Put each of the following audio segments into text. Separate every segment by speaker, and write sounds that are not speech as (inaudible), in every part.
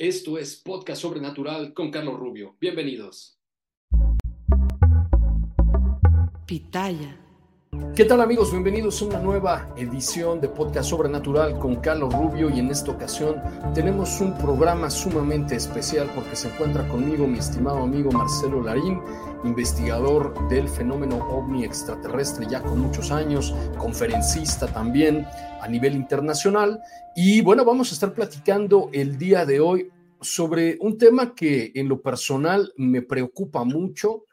Speaker 1: Esto es Podcast Sobrenatural con Carlos Rubio. Bienvenidos.
Speaker 2: Pitaya.
Speaker 1: ¿Qué tal amigos? Bienvenidos a una nueva edición de Podcast Sobrenatural con Carlos Rubio y en esta ocasión tenemos un programa sumamente especial porque se encuentra conmigo mi estimado amigo Marcelo Larín, investigador del fenómeno ovni extraterrestre ya con muchos años, conferencista también a nivel internacional y bueno, vamos a estar platicando el día de hoy sobre un tema que en lo personal me preocupa mucho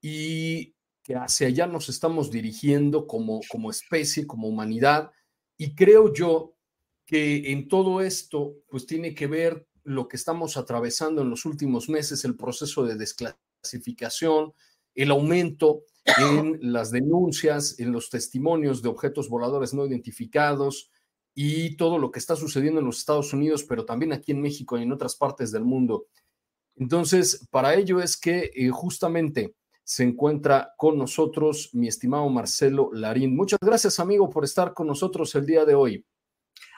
Speaker 1: y que hacia allá nos estamos dirigiendo como, como especie, como humanidad, y creo yo que en todo esto, pues tiene que ver lo que estamos atravesando en los últimos meses, el proceso de desclasificación, el aumento en las denuncias, en los testimonios de objetos voladores no identificados y todo lo que está sucediendo en los Estados Unidos, pero también aquí en México y en otras partes del mundo. Entonces, para ello es que eh, justamente se encuentra con nosotros mi estimado Marcelo Larín. Muchas gracias, amigo, por estar con nosotros el día de hoy.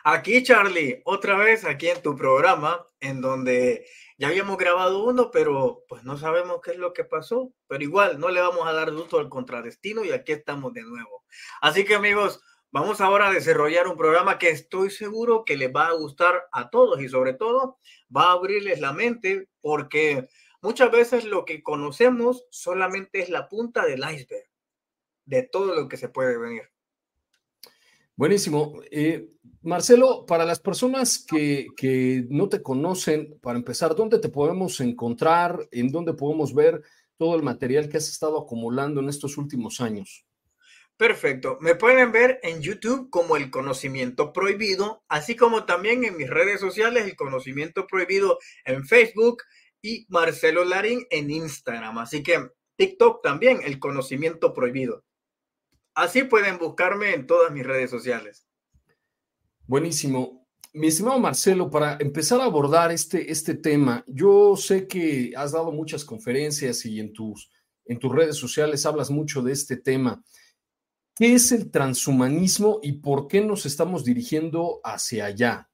Speaker 3: Aquí, Charlie, otra vez aquí en tu programa, en donde ya habíamos grabado uno, pero pues no sabemos qué es lo que pasó, pero igual no le vamos a dar gusto al contradestino y aquí estamos de nuevo. Así que amigos, vamos ahora a desarrollar un programa que estoy seguro que les va a gustar a todos y sobre todo va a abrirles la mente porque Muchas veces lo que conocemos solamente es la punta del iceberg de todo lo que se puede venir.
Speaker 1: Buenísimo. Eh, Marcelo, para las personas que, que, no te conocen, para empezar, ¿dónde te podemos encontrar? ¿En dónde podemos ver todo el material que has estado acumulando en estos últimos años?
Speaker 3: Perfecto. Me pueden ver en YouTube como El Conocimiento Prohibido, así como también en mis redes sociales, El Conocimiento Prohibido en Facebook, y Marcelo Larín en Instagram. Así que TikTok también, el conocimiento prohibido. Así pueden buscarme en todas mis redes sociales.
Speaker 1: Buenísimo. Mi estimado Marcelo, para empezar a abordar este, este tema, yo sé que has dado muchas conferencias y en tus, en tus redes sociales hablas mucho de este tema. ¿Qué es el transhumanismo y por qué nos estamos dirigiendo hacia allá?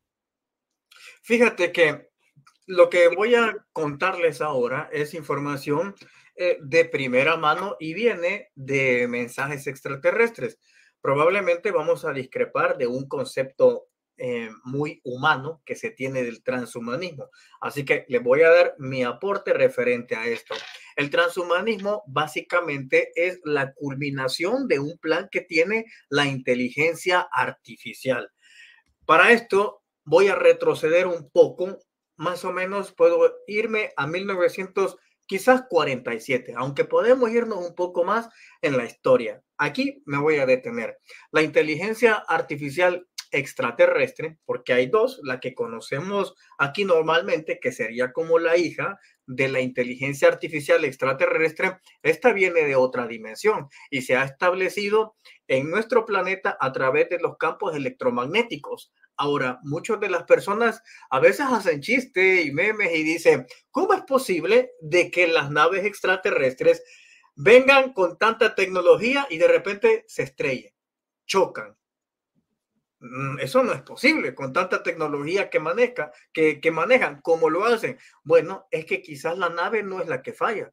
Speaker 3: Fíjate que lo que voy a contarles ahora es información eh, de primera mano y viene de mensajes extraterrestres. Probablemente vamos a discrepar de un concepto eh, muy humano que se tiene del transhumanismo. Así que les voy a dar mi aporte referente a esto. El transhumanismo básicamente es la culminación de un plan que tiene la inteligencia artificial. Para esto voy a retroceder un poco más o menos puedo irme a 1900, quizás 47, aunque podemos irnos un poco más en la historia. Aquí me voy a detener. La inteligencia artificial extraterrestre, porque hay dos, la que conocemos aquí normalmente, que sería como la hija de la inteligencia artificial extraterrestre, esta viene de otra dimensión y se ha establecido en nuestro planeta a través de los campos electromagnéticos. Ahora, muchas de las personas a veces hacen chistes y memes y dicen, ¿cómo es posible de que las naves extraterrestres vengan con tanta tecnología y de repente se estrellen, chocan? Mm, eso no es posible con tanta tecnología que, maneja, que, que manejan. ¿Cómo lo hacen? Bueno, es que quizás la nave no es la que falla.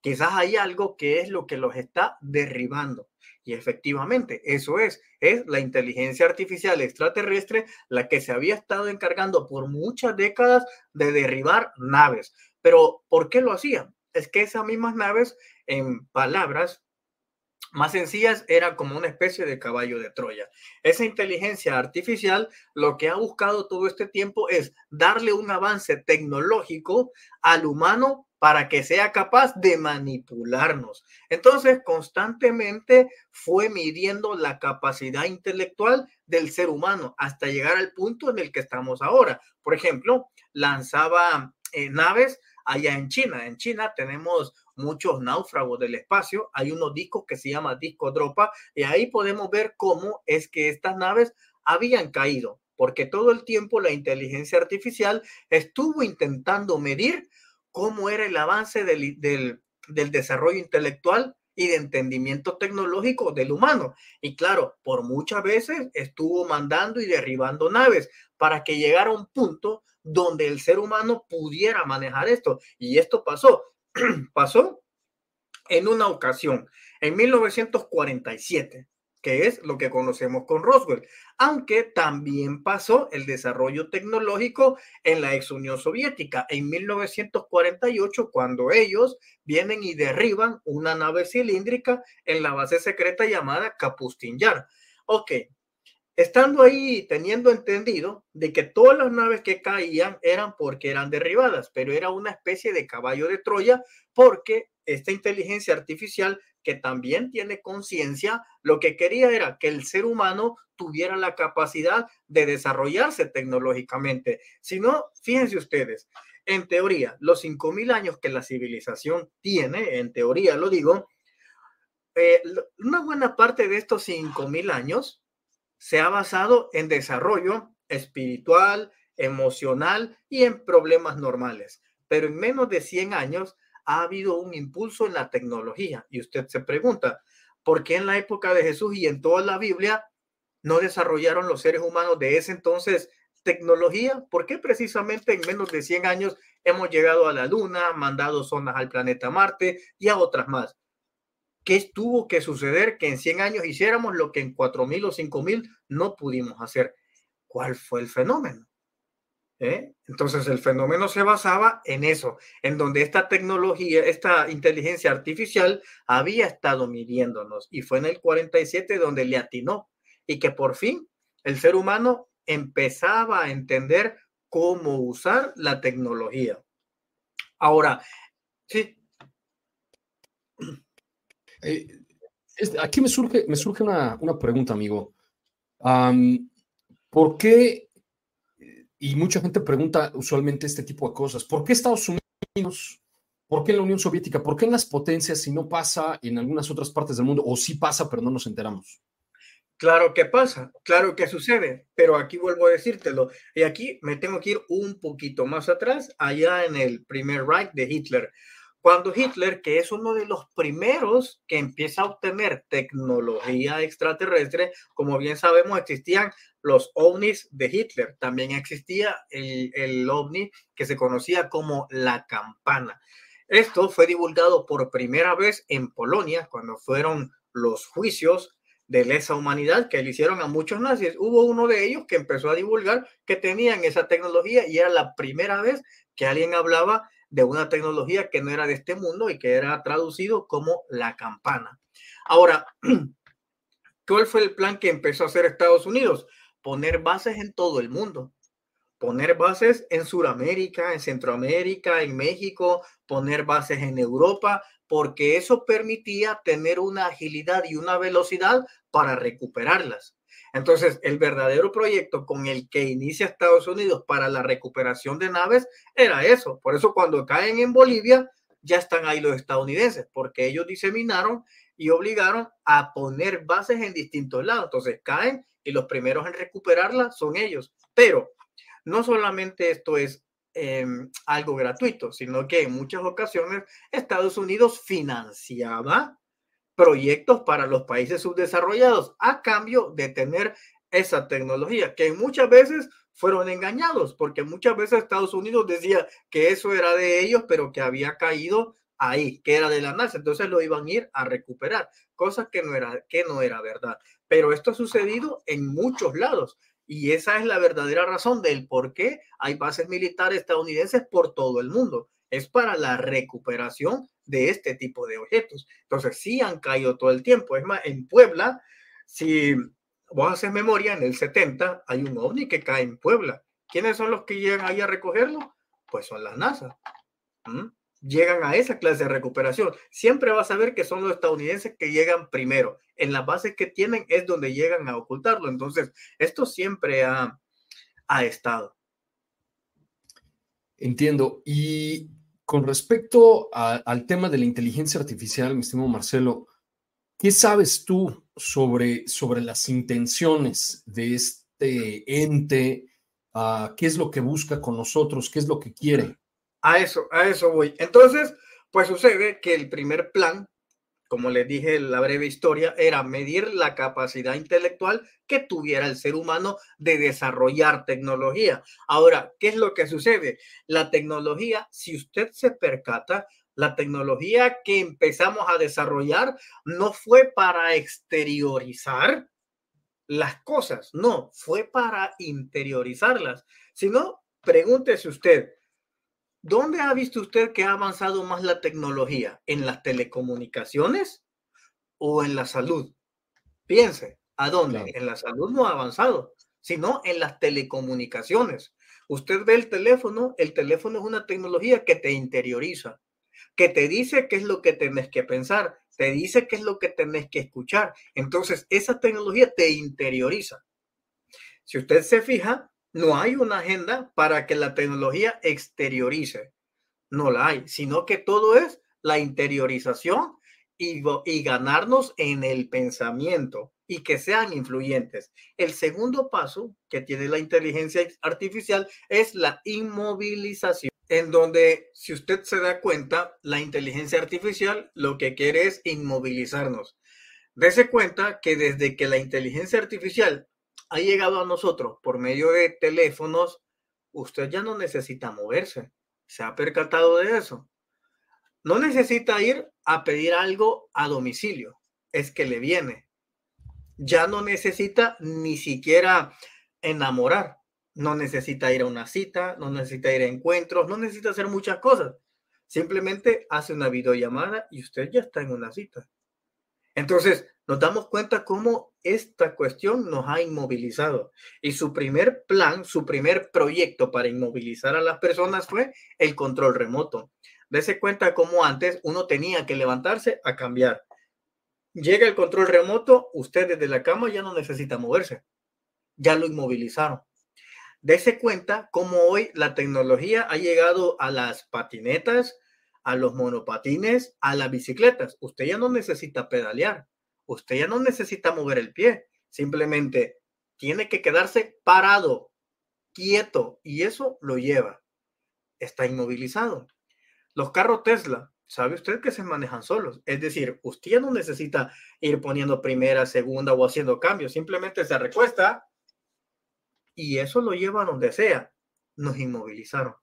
Speaker 3: Quizás hay algo que es lo que los está derribando. Y efectivamente, eso es, es la inteligencia artificial extraterrestre la que se había estado encargando por muchas décadas de derribar naves. Pero, ¿por qué lo hacían? Es que esas mismas naves, en palabras más sencillas, era como una especie de caballo de Troya. Esa inteligencia artificial lo que ha buscado todo este tiempo es darle un avance tecnológico al humano para que sea capaz de manipularnos. Entonces, constantemente fue midiendo la capacidad intelectual del ser humano hasta llegar al punto en el que estamos ahora. Por ejemplo, lanzaba eh, naves allá en China. En China tenemos muchos náufragos del espacio. Hay unos discos que se llama disco dropa y ahí podemos ver cómo es que estas naves habían caído, porque todo el tiempo la inteligencia artificial estuvo intentando medir cómo era el avance del, del, desarrollo intelectual y de entendimiento tecnológico del humano. Y claro, por muchas veces estuvo mandando y derribando naves para que llegara un punto donde el ser humano pudiera manejar esto. Y esto pasó. (clears throat) pasó en una ocasión, en 1947 que es lo que conocemos con Roswell, aunque también pasó el desarrollo tecnológico en la ex Unión Soviética en 1948, cuando ellos vienen y derriban una nave cilíndrica en la base secreta llamada Kapustin Yar. Ok, estando ahí teniendo entendido de que todas las naves que caían eran porque eran derribadas, pero era una especie de caballo de Troya porque esta inteligencia artificial que también tiene conciencia, lo que quería era que el ser humano tuviera la capacidad de desarrollarse tecnológicamente. Si no, fíjense ustedes, en teoría, los 5.000 años que la civilización tiene, en teoría lo digo, eh, una buena parte de estos 5.000 años se ha basado en desarrollo espiritual, emocional y en problemas normales. Pero en menos de 100 años ha habido un impulso en la tecnología. Y usted se pregunta, ¿por qué en la época de Jesús y en toda la Biblia no desarrollaron los seres humanos de ese entonces tecnología? ¿Por qué precisamente en menos de 100 años hemos llegado a la Luna, mandado zonas al planeta Marte y a otras más? ¿Qué tuvo que suceder que en 100 años hiciéramos lo que en 4.000 o 5.000 no pudimos hacer? ¿Cuál fue el fenómeno? ¿Eh? Entonces el fenómeno se basaba en eso, en donde esta tecnología, esta inteligencia artificial había estado midiéndonos y fue en el 47 donde le atinó y que por fin el ser humano empezaba a entender cómo usar la tecnología. Ahora, sí.
Speaker 1: Eh, aquí me surge, me surge una, pregunta, amigo. ¿Por qué y mucha gente pregunta usualmente este tipo de cosas. ¿Por qué Estados Unidos? ¿Por qué la Unión Soviética? ¿Por qué en las potencias si no pasa en algunas otras partes del mundo? O sí pasa, pero no nos enteramos.
Speaker 3: Claro que pasa, claro que sucede, pero aquí vuelvo a decírtelo. Y aquí me tengo que ir un poquito más atrás, allá en el primer Reich de Hitler. Cuando Hitler, que es uno de los primeros que empieza a obtener tecnología extraterrestre, como bien sabemos, existían los ovnis de Hitler. También existía el, el ovni que se conocía como la campana. Esto fue divulgado por primera vez en Polonia cuando fueron los juicios de lesa humanidad que le hicieron a muchos nazis. Hubo uno de ellos que empezó a divulgar que tenían esa tecnología y era la primera vez que alguien hablaba de una tecnología que no era de este mundo y que era traducido como la campana. Ahora, (clears throat) ¿cuál fue el plan que empezó a hacer Estados Unidos? Poner bases en todo el mundo. Poner bases en Sudamérica, en Centroamérica, en México, poner bases en Europa, porque eso permitía tener una agilidad y una velocidad para recuperarlas. Entonces, el verdadero proyecto con el que inicia Estados Unidos para la recuperación de naves era eso. Por eso cuando caen en Bolivia, ya están ahí los estadounidenses, porque ellos diseminaron y obligaron a poner bases en distintos lados. Entonces caen y los primeros en recuperarla son ellos. Pero no solamente esto es em, algo gratuito, sino que en muchas ocasiones Estados Unidos financiaba proyectos para los países subdesarrollados a cambio de tener esa tecnología, que muchas veces fueron engañados, porque muchas veces Estados Unidos decía que eso era de ellos, pero que había caído ahí, que era de la NASA, entonces lo iban a ir a recuperar, cosa que no era, que no era verdad. Pero esto ha sucedido en muchos lados y esa es la verdadera razón del por qué hay bases militares estadounidenses por todo el mundo. Es para la recuperación de este tipo de objetos. Entonces, sí han caído todo el tiempo. Es más, en Puebla, si vos haces memoria, en el 70 hay un ovni que cae en Puebla. ¿Quiénes son los que llegan ahí a recogerlo? Pues son las NASA llegan a esa clase de recuperación. Siempre vas a ver que son los estadounidenses que llegan primero. En las bases que tienen es donde llegan a ocultarlo. Entonces, esto siempre ha, ha estado.
Speaker 1: Entiendo. Y con respecto al tema de la inteligencia artificial, mi estimado Marcelo, ¿qué sabes tú sobre, sobre las intenciones de este ente? Ah, ¿Qué es lo que busca con nosotros? ¿Qué es lo que quiere?
Speaker 3: A eso, a eso voy. Entonces, pues sucede que el primer plan, como les dije en la breve historia, era medir la capacidad intelectual que tuviera el ser humano de desarrollar tecnología. Ahora, ¿qué es lo que sucede? La tecnología, si usted se percata, la tecnología que empezamos a desarrollar no fue para exteriorizar las cosas, no, fue para interiorizarlas. Si no, pregúntese usted, ¿Dónde ha visto usted que ha avanzado más la tecnología? ¿En las telecomunicaciones o en la salud? Piense, ¿a dónde? En la salud no ha avanzado, sino en las telecomunicaciones. Usted ve el teléfono, el teléfono es una tecnología que te interioriza, que te dice qué es lo que tenés que pensar, te dice qué es lo que tenés que escuchar. Entonces, esa tecnología te interioriza. Si usted se fija, no hay una agenda para que la tecnología exteriorice. No la hay, sino que todo es la interiorización y, ganarnos en el pensamiento y que sean influyentes. El segundo paso que tiene la inteligencia artificial es la inmovilización, en donde, si usted se da cuenta, la inteligencia artificial lo que quiere es inmovilizarnos. Dese cuenta que desde que la inteligencia artificial ha llegado a nosotros por medio de teléfonos, usted ya no necesita moverse. ¿Se ha percatado de eso? No necesita ir a pedir algo a domicilio, es que le viene. Ya no necesita ni siquiera enamorar, no necesita ir a una cita, no necesita ir a encuentros, no necesita hacer muchas cosas. Simplemente hace una videollamada y usted ya está en una cita. Entonces, nos damos cuenta cómo esta cuestión nos ha inmovilizado. Y su primer plan, su primer proyecto para inmovilizar a las personas fue el control remoto. Dese cuenta cómo antes uno tenía que levantarse a cambiar. Llega el control remoto, usted desde la cama ya no necesita moverse. Ya lo inmovilizaron. Dese cuenta cómo hoy la tecnología ha llegado a las patinetas, a los monopatines, a las bicicletas. Usted ya no necesita pedalear, usted ya no necesita mover el pie, simplemente tiene que quedarse parado, quieto, y eso lo lleva. Está inmovilizado. Los carros Tesla, sabe usted que se manejan solos. Es decir, usted ya no necesita ir poniendo primera, segunda o haciendo cambios, simplemente se recuesta y eso lo lleva a donde sea. Nos inmovilizaron.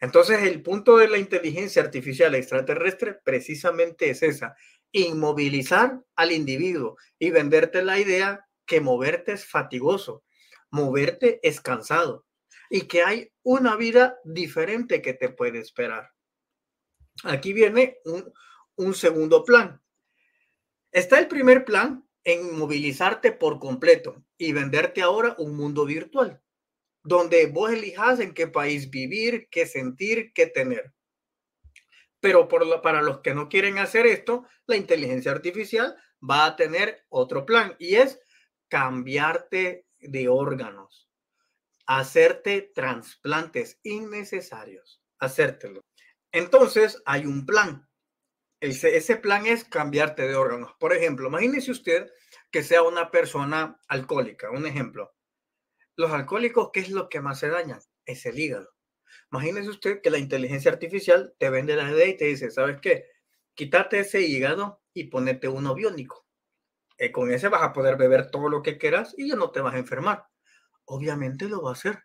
Speaker 3: Entonces, el punto de la inteligencia artificial extraterrestre precisamente es esa, inmovilizar al individuo y venderte la idea que moverte es fatigoso, moverte es cansado y que hay una vida diferente que te puede esperar. Aquí viene un, un segundo plan. Está el primer plan en movilizarte por completo y venderte ahora un mundo virtual donde vos elijas en qué país vivir, qué sentir, qué tener. Pero por para los que no quieren hacer esto, la inteligencia artificial va a tener otro plan y es cambiarte de órganos, hacerte trasplantes innecesarios, hacértelo. Entonces hay un plan. Ese, ese plan es cambiarte de órganos. Por ejemplo, imagínese usted que sea una persona alcohólica, un ejemplo los alcohólicos, ¿qué es lo que más se daña? Es el hígado. Imagínese usted que la inteligencia artificial te vende la idea y te dice, ¿sabes qué? Quítate ese hígado y ponete uno biónico. Eh, con ese vas a poder beber todo lo que quieras y ya no te vas a enfermar. Obviamente lo va a hacer.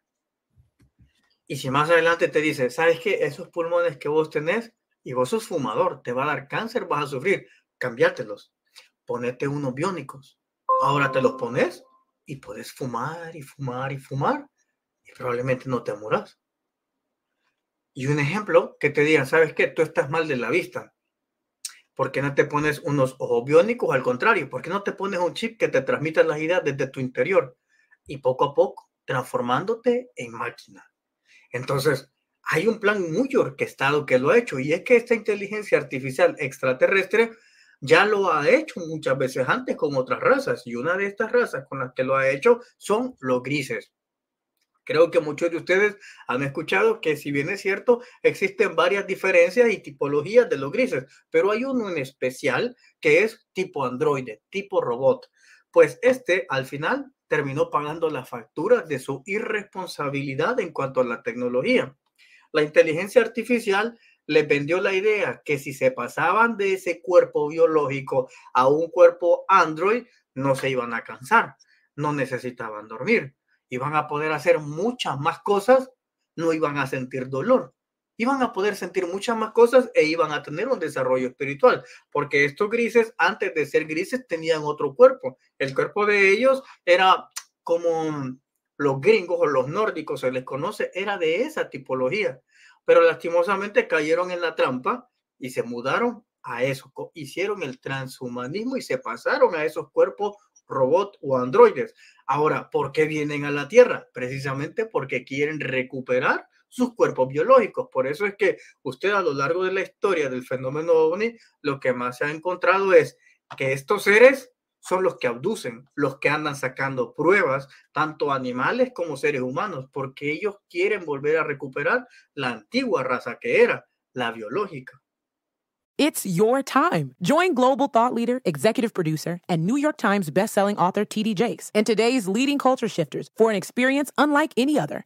Speaker 3: Y si más adelante te dice, ¿sabes qué? Esos pulmones que vos tenés y vos sos fumador, te va a dar cáncer, vas a sufrir, cambiártelos, ponete unos biónicos. Ahora te los pones y puedes fumar y fumar y fumar y probablemente no te muras. Y un ejemplo que te digan, ¿sabes qué? Tú estás mal de la vista. ¿Por qué no te pones unos ojos biónicos? Al contrario, ¿por qué no te pones un chip que te transmita las ideas desde tu interior? Y poco a poco, transformándote en máquina. Entonces, hay un plan muy orquestado que lo ha hecho y es que esta inteligencia artificial extraterrestre ya lo ha hecho muchas veces antes con otras razas y una de estas razas con las que lo ha hecho son los grises. Creo que muchos de ustedes han escuchado que si bien es cierto, existen varias diferencias y tipologías de los grises, pero hay uno en especial que es tipo androide, tipo robot. Pues este al final terminó pagando la factura de su irresponsabilidad en cuanto a la tecnología. La inteligencia artificial le vendió la idea que si se pasaban de ese cuerpo biológico a un cuerpo android, no se iban a cansar, no necesitaban dormir, iban a poder hacer muchas más cosas, no iban a sentir dolor, iban a poder sentir muchas más cosas e iban a tener un desarrollo espiritual, porque estos grises, antes de ser grises, tenían otro cuerpo. El cuerpo de ellos era como los gringos o los nórdicos se les conoce, era de esa tipología pero lastimosamente cayeron en la trampa y se mudaron a eso, hicieron el transhumanismo y se pasaron a esos cuerpos robot o androides. Ahora, ¿por qué vienen a la Tierra? Precisamente porque quieren recuperar sus cuerpos biológicos. Por eso es que usted a lo largo de la historia del fenómeno ovni, lo que más se ha encontrado es que estos seres son los que abducen, los que andan sacando pruebas, tanto animales como seres humanos, porque ellos quieren volver a recuperar la antigua raza que era, la biológica.
Speaker 4: It's your time. Join global thought leader, executive producer, and New York Times bestselling author TD Jakes and today's leading culture shifters for an experience unlike any other.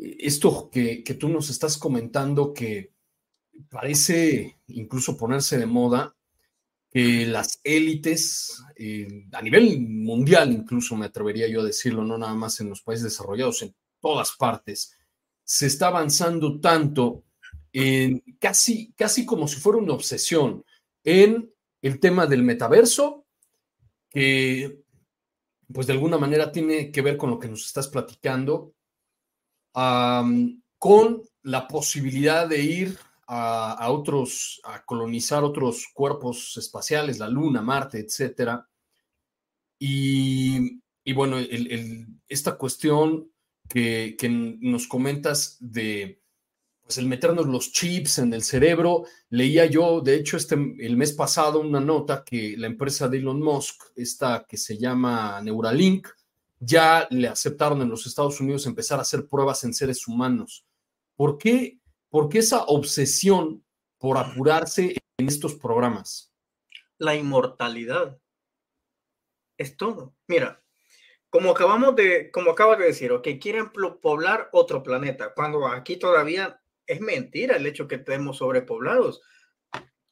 Speaker 1: esto que, que tú nos estás comentando que parece incluso ponerse de moda, que las élites eh, a nivel mundial, incluso me atrevería yo a decirlo, no nada más en los países desarrollados, en todas partes, se está avanzando tanto en casi, casi como si fuera una obsesión en el tema del metaverso, que pues de alguna manera tiene que ver con lo que nos estás platicando, con la posibilidad de ir a, otros, a colonizar otros cuerpos espaciales, la Luna, Marte, etcétera. Y, bueno, esta cuestión que, que, nos comentas de pues el meternos los chips en el cerebro. Leía yo, de hecho, este, el mes pasado una nota que la empresa de Elon Musk, esta que se llama Neuralink, ya le aceptaron en los Estados Unidos empezar a hacer pruebas en seres humanos. ¿Por qué, ¿Por qué esa obsesión por apurarse en estos programas?
Speaker 3: La inmortalidad. Es todo. Mira, como acabamos de, como acabas de decir, que quieren poblar otro planeta, cuando aquí todavía es mentira el hecho que estemos sobrepoblados.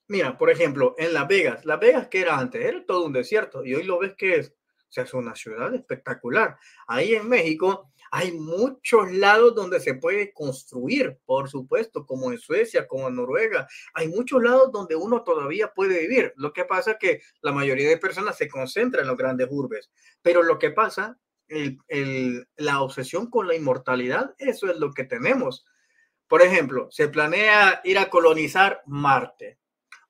Speaker 3: Mira, por ejemplo, en Las Vegas, Las Vegas que era antes, era todo un desierto y hoy lo ves que es, sea, es una ciudad espectacular. Ahí en México hay muchos lados donde se puede construir, por supuesto, como en Suecia, como en Noruega. Hay muchos lados donde uno todavía puede vivir. Lo que pasa es que la mayoría de personas se concentra en los grandes urbes, pero lo que pasa, el, la obsesión con la inmortalidad, eso es lo que tenemos. Por ejemplo, se planea ir a colonizar Marte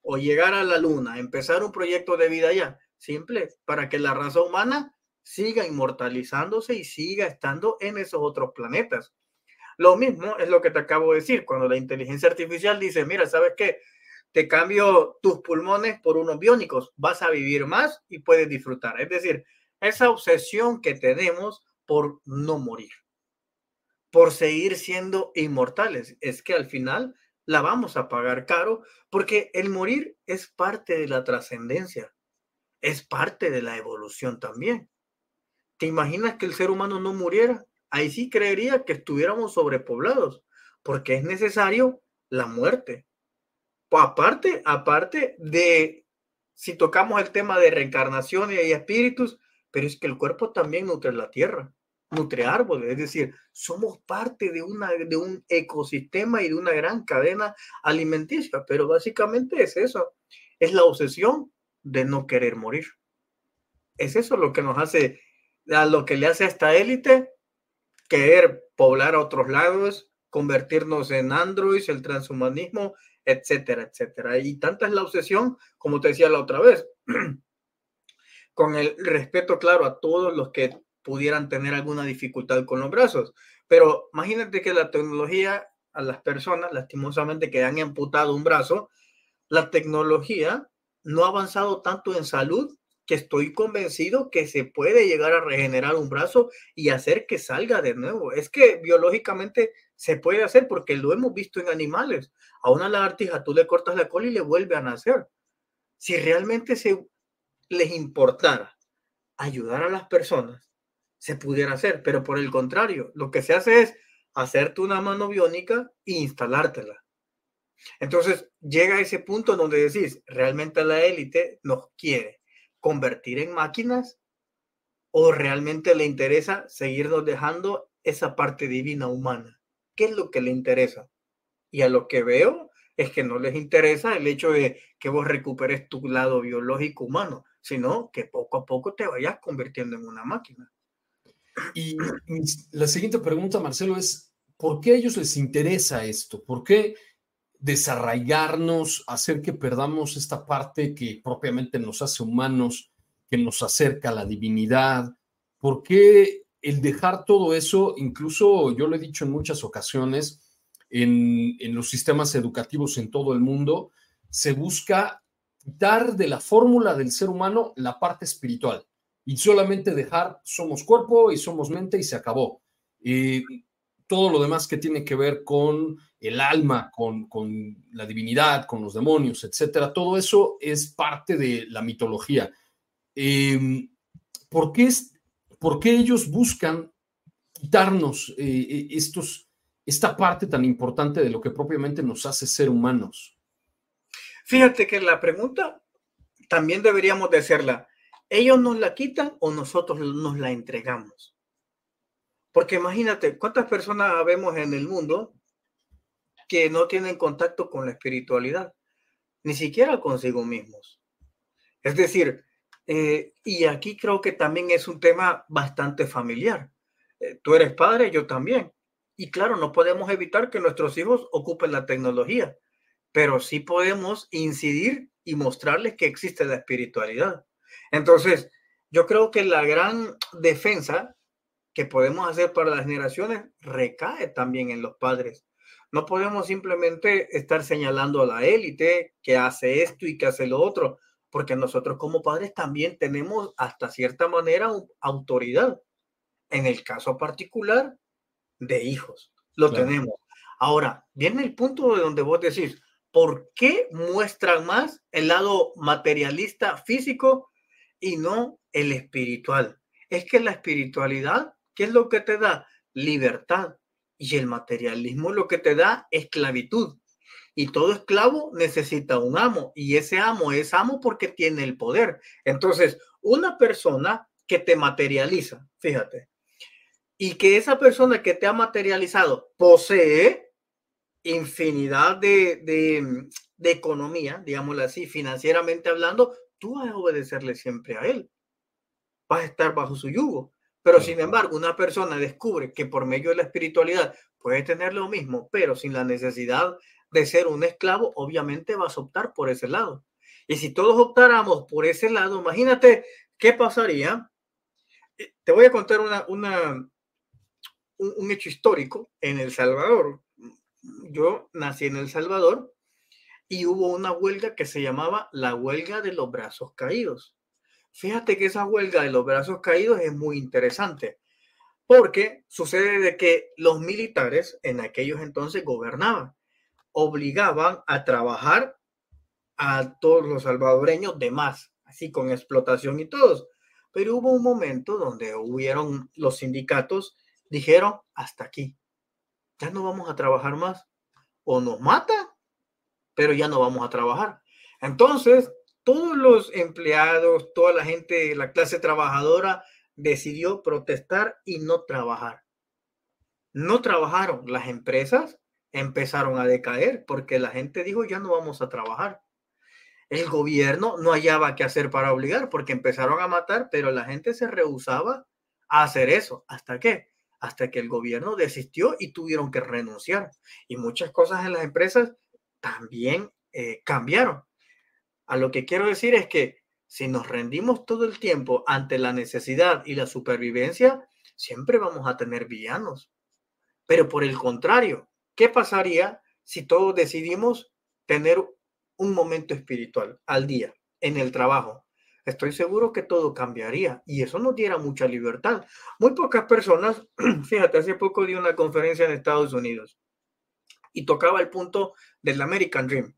Speaker 3: o llegar a la Luna, empezar un proyecto de vida allá, simple, para que la raza humana siga inmortalizándose y siga estando en esos otros planetas. Lo mismo es lo que te acabo de decir, cuando la inteligencia artificial dice, mira, ¿sabes qué? Te cambio tus pulmones por unos biónicos, vas a vivir más y puedes disfrutar. Es decir, esa obsesión que tenemos por no morir por seguir siendo inmortales. Es que al final la vamos a pagar caro porque el morir es parte de la trascendencia, es parte de la evolución también. ¿Te imaginas que el ser humano no muriera? Ahí sí creería que estuviéramos sobrepoblados, porque es necesario la muerte. Aparte, aparte de si tocamos el tema de reencarnación y espíritus, pero es que el cuerpo también nutre la tierra nutre árboles, es decir, somos parte de, una, de un ecosistema y de una gran cadena alimenticia, pero básicamente es eso, es la obsesión de no querer morir. Es eso lo que nos hace, a lo que le hace a esta élite querer poblar a otros lados, convertirnos en androids, el transhumanismo, etcétera, etcétera. Y tanta es la obsesión, como te decía la otra vez, (clears throat) con el respeto claro a todos los que pudieran tener alguna dificultad con los brazos. Pero imagínate que la tecnología a las personas, lastimosamente, que han amputado un brazo, la tecnología no ha avanzado tanto en salud que estoy convencido que se puede llegar a regenerar un brazo y hacer que salga de nuevo. Es que biológicamente se puede hacer porque lo hemos visto en animales. A una lagartija tú le cortas la cola y le vuelve a nacer. Si realmente se les importara ayudar a las personas, se pudiera hacer, pero por el contrario, lo que se hace es hacerte una mano biónica e instalártela. Entonces llega a ese punto donde decís, realmente la élite nos quiere convertir en máquinas o realmente le interesa seguirnos dejando esa parte divina humana. ¿Qué es lo que le interesa? Y a lo que veo es que no les interesa el hecho de que vos recuperes tu lado biológico humano, sino que poco a poco te vayas convirtiendo en una máquina.
Speaker 1: Y la siguiente pregunta, Marcelo, es, ¿por qué a ellos les interesa esto? ¿Por qué desarraigarnos, hacer que perdamos esta parte que propiamente nos hace humanos, que nos acerca a la divinidad? ¿Por qué el dejar todo eso, incluso yo lo he dicho en muchas ocasiones, en, los sistemas educativos en todo el mundo, se busca quitar de la fórmula del ser humano la parte espiritual y solamente dejar somos cuerpo y somos mente y se acabó. Y todo lo demás que tiene que ver con el alma, con, con la divinidad, con los demonios, etcétera, todo eso es parte de la mitología. Em, ¿por, qué es, ¿por, qué ellos buscan quitarnos eh, eh, estos, esta parte tan importante de lo que propiamente nos hace ser humanos?
Speaker 3: Fíjate que la pregunta también deberíamos de hacerla ellos nos la quitan o nosotros nos la entregamos. Porque imagínate, ¿cuántas personas vemos en el mundo que no tienen contacto con la espiritualidad? Ni siquiera consigo mismos. Es decir, eh, y aquí creo que también es un tema bastante familiar. Eh, tú eres padre, yo también. Y claro, no podemos evitar que nuestros hijos ocupen la tecnología, pero sí podemos incidir y mostrarles que existe la espiritualidad. Entonces, yo creo que la gran defensa que podemos hacer para las generaciones recae también en los padres. No podemos simplemente estar señalando a la élite que hace esto y que hace lo otro, porque nosotros como padres también tenemos hasta cierta manera autoridad. En el caso particular de hijos, lo tenemos. Ahora, viene el punto de donde vos decís, ¿por qué muestran más el lado materialista físico y no el espiritual. Es que la espiritualidad, ¿qué es lo que te da? Libertad. Y el materialismo lo que te da esclavitud. Y todo esclavo necesita un amo. Y ese amo es amo porque tiene el poder. Entonces, una persona que te materializa, fíjate, y que esa persona que te ha materializado posee infinidad de, de, de economía, digámoslo así, financieramente hablando, tú vas a obedecerle siempre a él. Vas a estar bajo su yugo. Pero sin embargo, una persona descubre que por medio de la espiritualidad puede tener lo mismo, pero sin la necesidad de ser un esclavo, obviamente vas a optar por ese lado. Y si todos optáramos por ese lado, imagínate qué pasaría. Eh, te voy a contar una, una, un hecho histórico en El Salvador. Yo nací en El Salvador y hubo una huelga que se llamaba la huelga de los brazos caídos. Fíjate que esa huelga de los brazos caídos es muy interesante porque sucede de que los militares en aquellos entonces gobernaban. obligaban a trabajar a todos los salvadoreños de más, así con explotación y todos. Pero hubo un momento donde hubieron los sindicatos, dijeron, hasta aquí, ya no vamos a trabajar más. O nos mata, pero ya no vamos a trabajar. Entonces, todos los empleados, toda la gente, la clase trabajadora decidió protestar y no trabajar. No trabajaron. Las empresas empezaron a decaer porque la gente dijo ya no vamos a trabajar. El gobierno no hallaba qué hacer para obligar porque empezaron a matar, pero la gente se rehusaba a hacer eso. ¿Hasta qué? Hasta que el gobierno desistió y tuvieron que renunciar. Y muchas cosas en las empresas también eh, cambiaron. A lo que quiero decir es que si nos rendimos todo el tiempo ante la necesidad y la supervivencia, siempre vamos a tener villanos. Pero por el contrario, ¿qué pasaría si todos decidimos tener un momento espiritual al día en el trabajo? Estoy seguro que todo cambiaría y eso nos diera mucha libertad. Muy pocas personas, (clears throat) fíjate, hace poco di una conferencia en Estados Unidos y tocaba el punto del American Dream.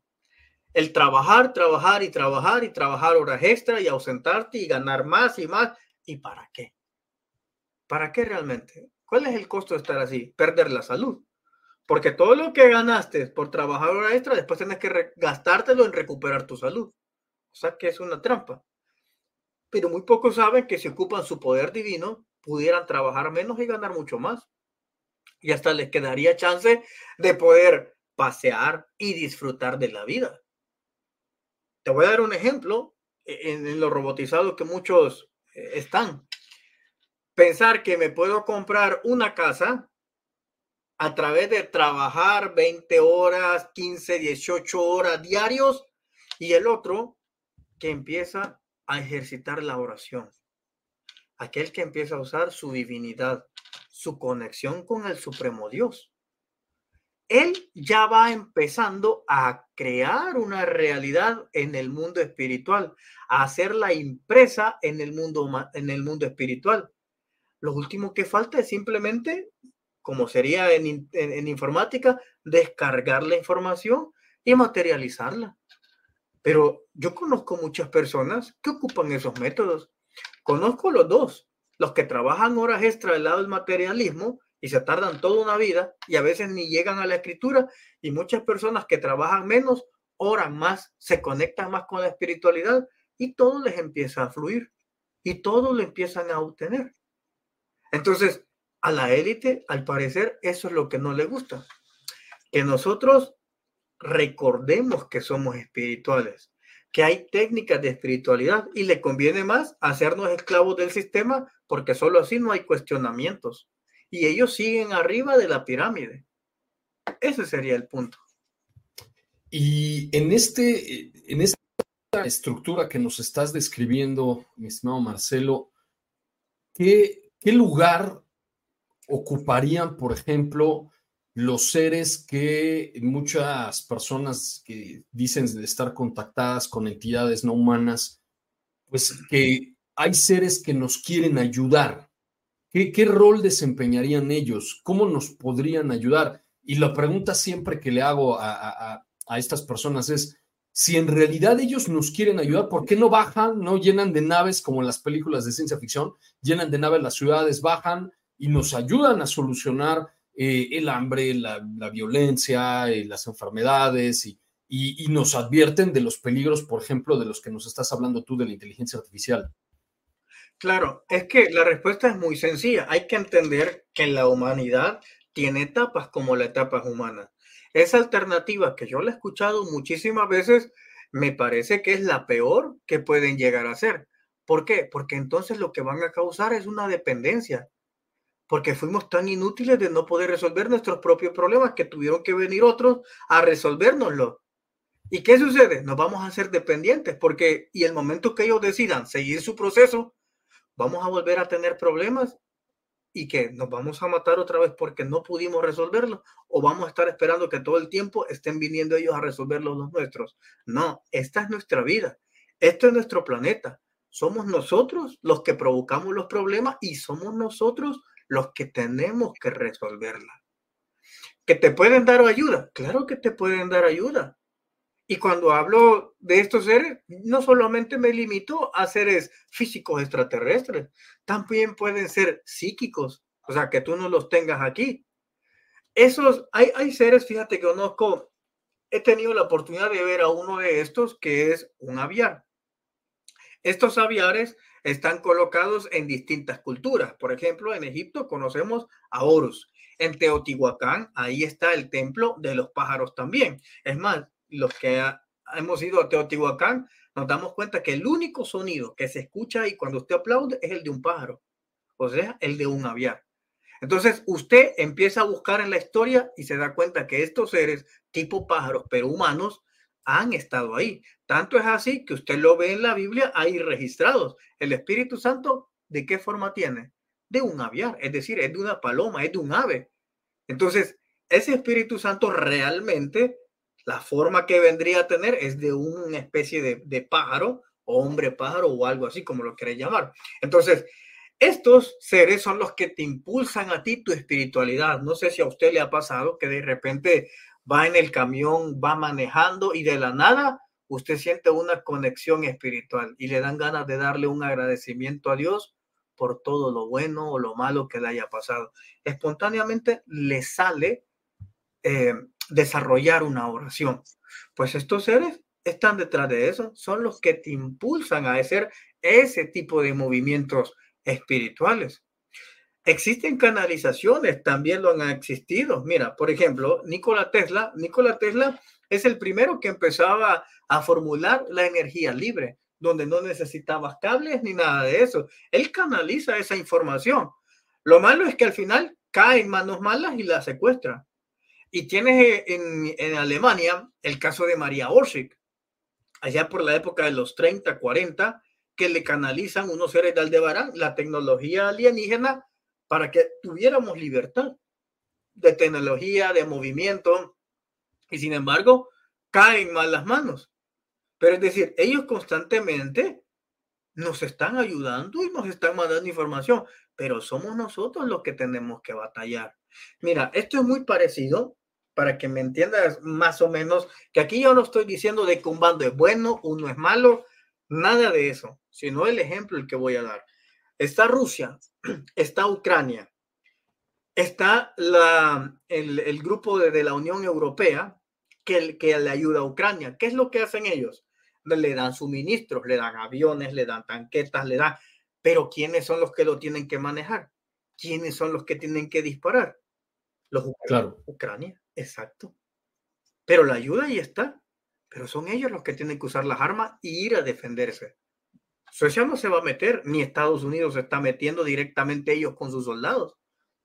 Speaker 3: El trabajar, trabajar y trabajar y trabajar horas extra y ausentarte y ganar más y más. ¿Y para qué? ¿Para qué realmente? ¿Cuál es el costo de estar así? Perder la salud. Porque todo lo que ganaste por trabajar hora extra, después tienes que gastártelo en recuperar tu salud. O sea que es una trampa. Pero muy pocos saben que si ocupan su poder divino, pudieran trabajar menos y ganar mucho más. Y hasta les quedaría chance de poder pasear y disfrutar de la vida. Te voy a dar un ejemplo e-, en, en lo robotizado que muchos eh, están pensar que me puedo comprar una casa a través de trabajar 20 horas, 15, 18 horas diarios y el otro que empieza a ejercitar la oración. Aquel que empieza a usar su divinidad, su conexión con el Supremo Dios. Él ya va empezando a crear una realidad en el mundo espiritual, a hacerla impresa en el mundo, en el mundo espiritual. Lo último que falta es simplemente, como sería en, informática, descargar la información y materializarla. Pero yo conozco muchas personas que ocupan esos métodos. Conozco los dos, los que trabajan horas extra del lado del materialismo y se tardan toda una vida y a veces ni llegan a la escritura y muchas personas que trabajan menos oran más, se conectan más con la espiritualidad y todo les empieza a fluir y todo lo empiezan a obtener. Entonces, a la élite, al parecer, eso es lo que no le gusta. Que nosotros recordemos que somos espirituales, que hay técnicas de espiritualidad y le conviene más hacernos esclavos del sistema porque solo así no hay cuestionamientos. Y ellos siguen arriba de la pirámide. Ese sería el punto.
Speaker 1: Y en, este, en esta estructura que nos estás describiendo, mi estimado Marcelo, ¿qué, ¿Qué lugar ocuparían, por ejemplo, los seres que muchas personas que dicen de estar contactadas con entidades no humanas, pues que hay seres que nos quieren ayudar? ¿Qué, rol desempeñarían ellos? ¿Cómo nos podrían ayudar? Y la pregunta siempre que le hago a, a estas personas es, si en realidad ellos nos quieren ayudar, ¿por qué no bajan, no llenan de naves como en las películas de ciencia ficción? Llenan de naves las ciudades, bajan y nos ayudan a solucionar eh, el hambre, la, violencia, eh, las enfermedades y, y, nos advierten de los peligros, por ejemplo, de los que nos estás hablando tú de la inteligencia artificial.
Speaker 3: Claro, es que la respuesta es muy sencilla. Hay que entender que la humanidad tiene etapas como la etapa humana. Esa alternativa que yo la he escuchado muchísimas veces, me parece que es la peor que pueden llegar a ser. ¿Por qué? Porque entonces lo que van a causar es una dependencia. Porque fuimos tan inútiles de no poder resolver nuestros propios problemas que tuvieron que venir otros a resolvérnoslo. ¿Y qué sucede? Nos vamos a hacer dependientes porque y el momento que ellos decidan seguir su proceso, vamos a volver a tener problemas y que nos vamos a matar otra vez porque no pudimos resolverlo o vamos a estar esperando que todo el tiempo estén viniendo ellos a resolverlo los nuestros. No, esta es nuestra vida, esto es nuestro planeta. Somos nosotros los que provocamos los problemas y somos nosotros los que tenemos que resolverla. ¿Que te pueden dar ayuda? Claro que te pueden dar ayuda. Y cuando hablo de estos seres, no solamente me limito a seres físicos extraterrestres, también pueden ser psíquicos, o sea, que tú no los tengas aquí. Esos, hay, hay seres, fíjate que conozco, he tenido la oportunidad de ver a uno de estos que es un aviar. Estos aviares están colocados en distintas culturas. Por ejemplo, en Egipto conocemos a Horus. En Teotihuacán, ahí está el templo de los pájaros también. Es más, los que hemos ido a Teotihuacán, nos damos cuenta que el único sonido que se escucha ahí cuando usted aplaude es el de un pájaro, o sea, el de un aviar. Entonces, usted empieza a buscar en la historia y se da cuenta que estos seres tipo pájaros, pero humanos, han estado ahí. Tanto es así que usted lo ve en la Biblia ahí registrados. El Espíritu Santo, ¿de qué forma tiene? De un aviar, es decir, es de una paloma, es de un ave. Entonces, ese Espíritu Santo realmente, la forma que vendría a tener es de una especie de, pájaro, hombre pájaro o algo así, como lo quieres llamar. Entonces, estos seres son los que te impulsan a ti tu espiritualidad. No sé si a usted le ha pasado que de repente va en el camión, va manejando y de la nada usted siente una conexión espiritual y le dan ganas de darle un agradecimiento a Dios por todo lo bueno o lo malo que le haya pasado. Espontáneamente le sale eh, desarrollar una oración. Pues estos seres están detrás de eso, son los que te impulsan a hacer ese tipo de movimientos espirituales. Existen canalizaciones, también lo han existido. Mira, por ejemplo, Nikola Tesla, Nikola Tesla es el primero que empezaba a formular la energía libre, donde no necesitabas cables ni nada de eso. Él canaliza esa información. Lo malo es que al final cae en manos malas y la secuestra. Y tienes en, en Alemania el caso de María Orsic, allá por la época de los 30, 40, que le canalizan unos seres de Aldebarán la tecnología alienígena para que tuviéramos libertad de tecnología, de movimiento, y sin embargo caen mal las manos. Pero es decir, ellos constantemente nos están ayudando y nos están mandando información, pero somos nosotros los que tenemos que batallar. Mira, esto es muy parecido para que me entiendas más o menos, que aquí yo no estoy diciendo de que un bando es bueno, uno es malo, nada de eso, sino el ejemplo el que voy a dar. Está Rusia, (clears throat) está Ucrania, está la, el, grupo de, la Unión Europea que, que le ayuda a Ucrania. ¿Qué es lo que hacen ellos? Le dan suministros, le dan aviones, le dan tanquetas, le dan... Pero ¿quiénes son los que lo tienen que manejar? ¿Quiénes son los que tienen que disparar? Los Ucrania. Ucrania, exacto. Pero la ayuda ahí está. Pero son ellos los que tienen que usar las armas y ir a defenderse. Suecia no se va a meter, ni Estados Unidos se está metiendo directamente ellos con sus soldados.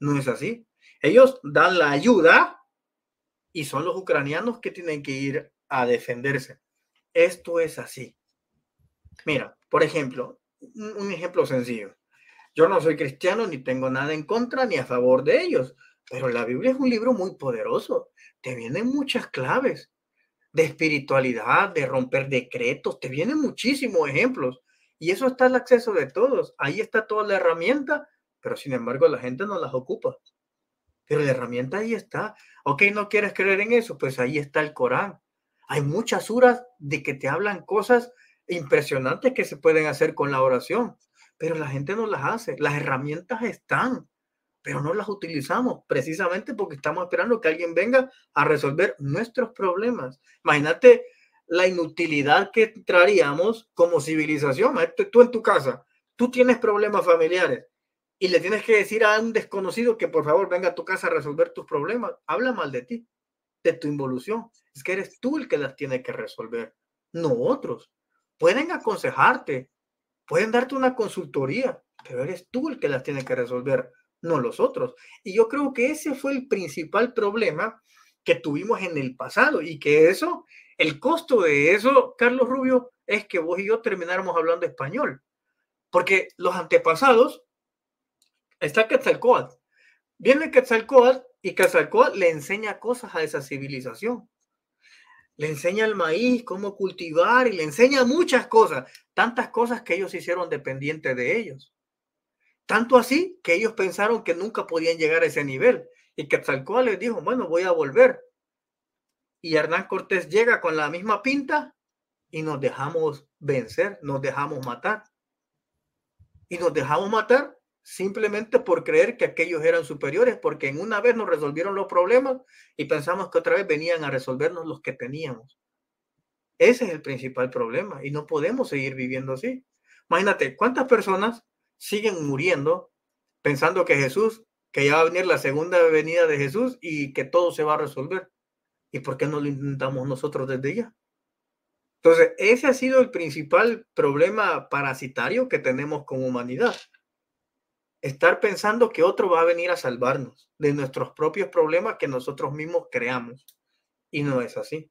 Speaker 3: No es así. Ellos dan la ayuda y son los ucranianos que tienen que ir a defenderse. Esto es así. Mira, por ejemplo, un ejemplo sencillo. Yo no soy cristiano ni tengo nada en contra ni a favor de ellos, pero la Biblia es un libro muy poderoso. Te vienen muchas claves de espiritualidad, de romper decretos, te vienen muchísimos ejemplos. Y eso está al acceso de todos. Ahí está toda la herramienta, pero sin embargo la gente no las ocupa. Pero la herramienta ahí está. Ok, no quieres creer en eso, pues ahí está el Corán. Hay muchas suras de que te hablan cosas impresionantes que se pueden hacer con la oración, pero la gente no las hace. Las herramientas están, pero no las utilizamos precisamente porque estamos esperando que alguien venga a resolver nuestros problemas. Imagínate la inutilidad que traríamos como civilización. Tú en tu casa, tú tienes problemas familiares y le tienes que decir a un desconocido que por favor venga a tu casa a resolver tus problemas. Habla mal de ti, de tu involución. Es que eres tú el que las tiene que resolver, no otros. Pueden aconsejarte, pueden darte una consultoría, pero eres tú el que las tiene que resolver, no los otros. Y yo creo que ese fue el principal problema que tuvimos en el pasado y que eso el costo de eso, Carlos Rubio, es que vos y yo termináramos hablando español. Porque los antepasados, está Quetzalcoatl. Viene Quetzalcoatl y Quetzalcoatl le enseña cosas a esa civilización. Le enseña el maíz, cómo cultivar y le enseña muchas cosas, tantas cosas que ellos hicieron dependientes de ellos. Tanto así que ellos pensaron que nunca podían llegar a ese nivel. Y Quetzalcóatl les dijo, bueno, voy a volver. Y Hernán Cortés llega con la misma pinta y nos dejamos vencer, nos dejamos matar. Y nos dejamos matar simplemente por creer que aquellos eran superiores, porque en una vez nos resolvieron los problemas y pensamos que otra vez venían a resolvernos los que teníamos. Ese es el principal problema y no podemos seguir viviendo así. Imagínate, ¿cuántas personas siguen muriendo pensando que Jesús, que ya va a venir la segunda venida de Jesús y que todo se va a resolver? ¿Y por qué no lo intentamos nosotros desde ya? Entonces, ese ha sido el principal problema parasitario que tenemos como humanidad. Estar pensando que otro va a venir a salvarnos de nuestros propios problemas que nosotros mismos creamos. Y no es así.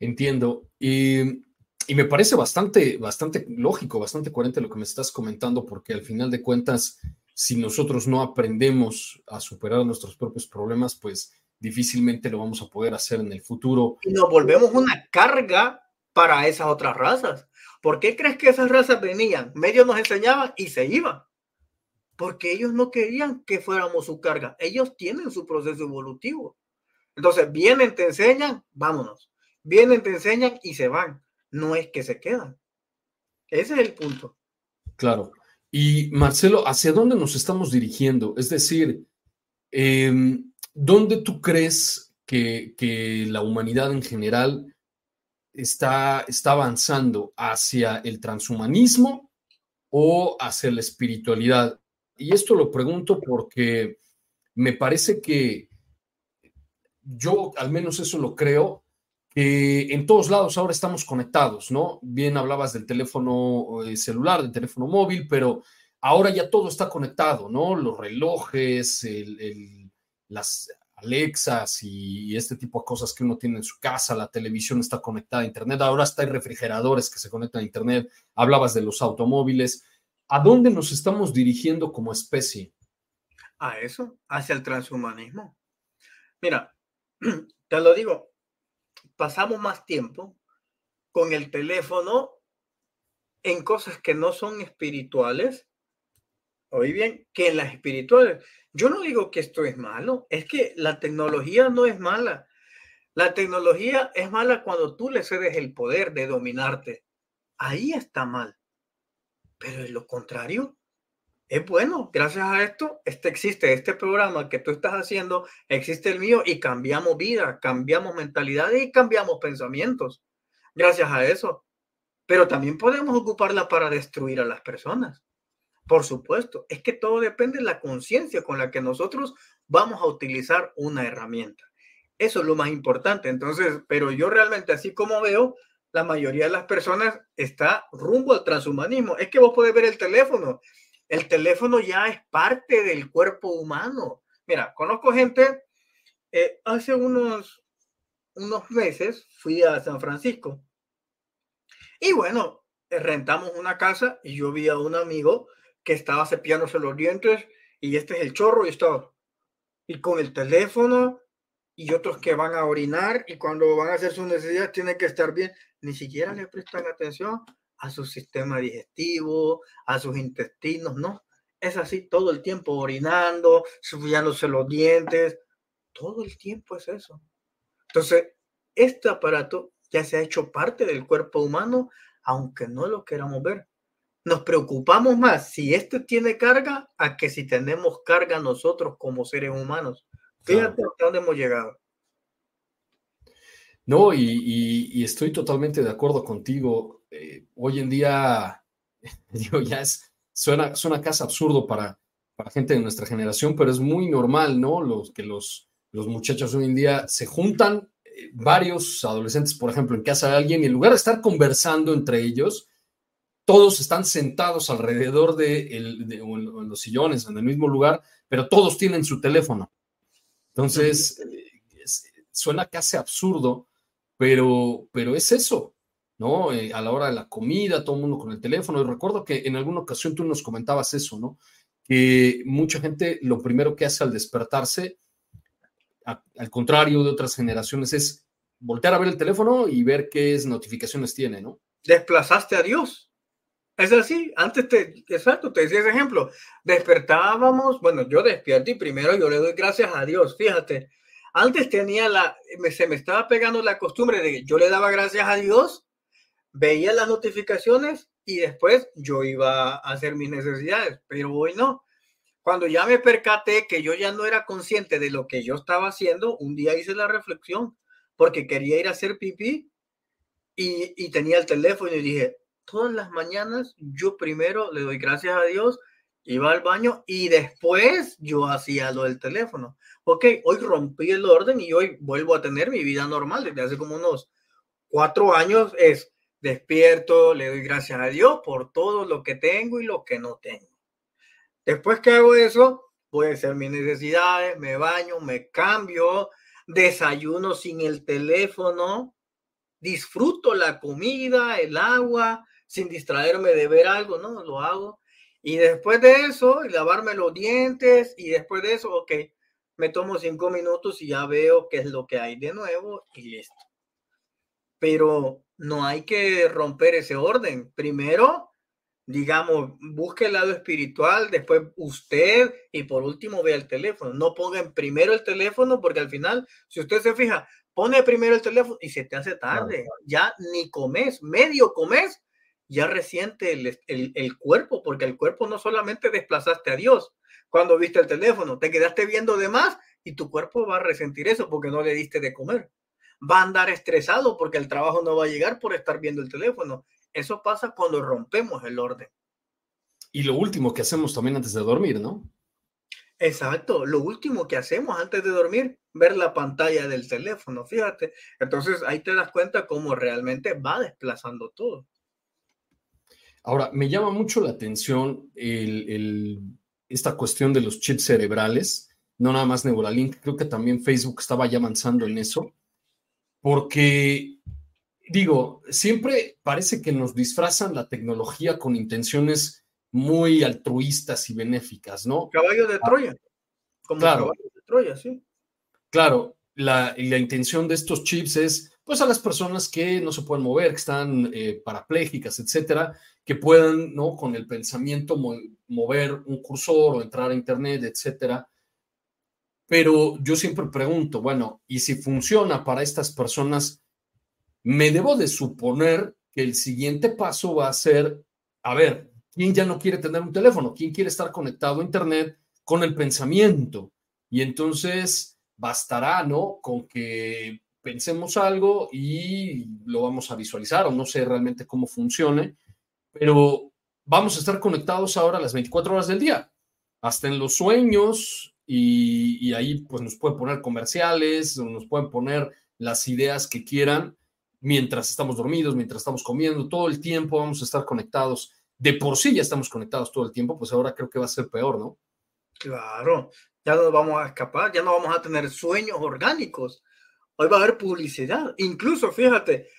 Speaker 1: Entiendo. Y, me parece bastante, bastante lógico, bastante coherente lo que me estás comentando, porque al final de cuentas, si nosotros no aprendemos a superar nuestros propios problemas, pues difícilmente lo vamos a poder hacer en el futuro.
Speaker 3: Y nos volvemos una carga para esas otras razas. ¿Por qué crees que esas razas venían? Medios nos enseñaban y se iban. Porque ellos no querían que fuéramos su carga. Ellos tienen su proceso evolutivo. Entonces, vienen, te enseñan, vámonos. Vienen, te enseñan y se van. No es que se quedan. Ese es el punto.
Speaker 1: Claro. Y Marcelo, ¿hacia dónde nos estamos dirigiendo? Es decir, em, ¿dónde tú crees que, que, la humanidad en general está, está avanzando? ¿Hacia el transhumanismo o hacia la espiritualidad? Y esto lo pregunto porque me parece que yo al menos eso lo creo, que en todos lados ahora estamos conectados, ¿no? Bien hablabas del teléfono eh, celular, del teléfono móvil, pero ahora ya todo está conectado, ¿no? Los relojes, las Alexas y este tipo de cosas que uno tiene en su casa, la televisión está conectada a Internet, ahora hasta hay refrigeradores que se conectan a Internet, hablabas de los automóviles. ¿A dónde nos estamos dirigiendo como especie?
Speaker 3: A eso, hacia el transhumanismo. Mira, (clears throat) te lo digo, pasamos más tiempo con el teléfono en cosas que no son espirituales, oí bien, que en las espirituales. Yo no digo que esto es malo, es que la tecnología no es mala. La tecnología es mala cuando tú le cedes el poder de dominarte. Ahí está mal. Pero en lo contrario, es bueno, gracias a esto, este existe este programa que tú estás haciendo, existe el mío y cambiamos vida, cambiamos mentalidades y cambiamos pensamientos. Gracias a eso. Pero también podemos ocuparla para destruir a las personas. Por supuesto, es que todo depende de la conciencia con la que nosotros vamos a utilizar una herramienta. Eso es lo más importante. Entonces, pero yo realmente, así como veo, la mayoría de las personas está rumbo al transhumanismo. Es que vos podés ver el teléfono el teléfono ya es parte del cuerpo humano. Mira, conozco gente, eh, hace unos, unos meses fui a San Francisco. Y bueno, eh, rentamos una casa y yo vi a un amigo que estaba cepillándose los dientes y este es el chorro y estaba y con el teléfono y otros que van a orinar y cuando van a hacer sus necesidades tienen que estar bien, ni siquiera le prestan atención a su sistema digestivo, a sus intestinos, no. Es así todo el tiempo orinando, cepillándose los dientes, todo el tiempo es eso. Entonces, este aparato ya se ha hecho parte del cuerpo humano, aunque no lo queramos ver. Nos preocupamos más si este tiene carga a que si tenemos carga nosotros como seres humanos. Fíjate hasta dónde hemos llegado.
Speaker 1: No, y, estoy totalmente de acuerdo contigo. Eh, hoy en día, (laughs) digo, ya es, suena, suena casi absurdo para, para gente de nuestra generación, pero es muy normal, ¿no? Los, que los, los muchachos hoy en día se juntan, eh, varios adolescentes, por ejemplo, en casa de alguien, y en lugar de estar conversando entre ellos, todos están sentados alrededor de, en los sillones, en el mismo lugar, pero todos tienen su teléfono. Entonces, suena casi absurdo, pero, pero es eso, ¿no? Eh, a la hora de la comida, todo el mundo con el teléfono. Y recuerdo que en alguna ocasión tú nos comentabas eso, ¿no? Que mucha gente lo primero que hace al despertarse, al contrario de otras generaciones, es voltear a ver el teléfono y ver qué notificaciones tiene, ¿no?
Speaker 3: Desplazaste a Dios. Es así, antes te, exacto, te decía ese ejemplo. Despertábamos, bueno, yo despierto y primero yo le doy gracias a Dios, fíjate. Antes tenía la, se me estaba pegando la costumbre de que yo le daba gracias a Dios, veía las notificaciones y después yo iba a hacer mis necesidades, pero hoy no. Cuando ya me percaté que yo ya no era consciente de lo que yo estaba haciendo, un día hice la reflexión porque quería ir a hacer pipí y, y tenía el teléfono y dije, todas las mañanas yo primero le doy gracias a Dios, iba al baño y después yo hacía lo del teléfono. Ok, hoy rompí el orden y hoy vuelvo a tener mi vida normal desde hace como unos cuatro años. Es despierto, le doy gracias a Dios por todo lo que tengo y lo que no tengo. Después que hago eso, voy a hacer mis necesidades, me baño, me cambio, desayuno sin el teléfono, disfruto la comida, el agua, sin distraerme de ver algo, ¿no? Lo hago. Y después de eso, lavarme los dientes y después de eso, ok, me tomo cinco minutos y ya veo qué es lo que hay de nuevo y listo. Pero no hay que romper ese orden. Primero, digamos, busque el lado espiritual, después usted y por último vea el teléfono. No pongan primero el teléfono porque al final, si usted se fija, pone primero el teléfono y se te hace tarde. Ya ni comes, medio comes ya resiente el, cuerpo, porque el cuerpo no solamente desplazaste a Dios cuando viste el teléfono, te quedaste viendo de más y tu cuerpo va a resentir eso porque no le diste de comer. Va a andar estresado porque el trabajo no va a llegar por estar viendo el teléfono. Eso pasa cuando rompemos el orden.
Speaker 1: Y lo último que hacemos también antes de dormir, ¿no?
Speaker 3: Exacto, lo último que hacemos antes de dormir, ver la pantalla del teléfono, fíjate. Entonces ahí te das cuenta cómo realmente va desplazando todo.
Speaker 1: Ahora, me llama mucho la atención esta cuestión de los chips cerebrales, no nada más Neuralink, creo que también Facebook estaba ya avanzando en eso, porque, digo, siempre parece que nos disfrazan la tecnología con intenciones muy altruistas y benéficas, ¿no?
Speaker 3: Caballo de Troya, como caballo de Troya, sí.
Speaker 1: Claro, la, la intención de estos chips es pues a las personas que no se pueden mover, que están eh, parapléjicas, etcétera, que puedan, ¿no? Con el pensamiento mover un cursor o entrar a internet, etcétera. Pero yo siempre pregunto, bueno, ¿y si funciona para estas personas? Me debo de suponer que el siguiente paso va a ser, a ver, ¿quién ya no quiere tener un teléfono? ¿Quién quiere estar conectado a internet con el pensamiento? Y entonces bastará, ¿no? Con que pensemos algo y lo vamos a visualizar o no sé realmente cómo funcione, pero vamos a estar conectados ahora las 24 horas del día, hasta en los sueños y, ahí pues nos pueden poner comerciales, nos pueden poner las ideas que quieran mientras estamos dormidos, mientras estamos comiendo, todo el tiempo vamos a estar conectados. De por sí ya estamos conectados todo el tiempo, pues ahora creo que va a ser peor, ¿no?
Speaker 3: Claro, ya no vamos a escapar, ya no vamos a tener sueños orgánicos Hoy va a haber publicidad. Incluso, fíjate,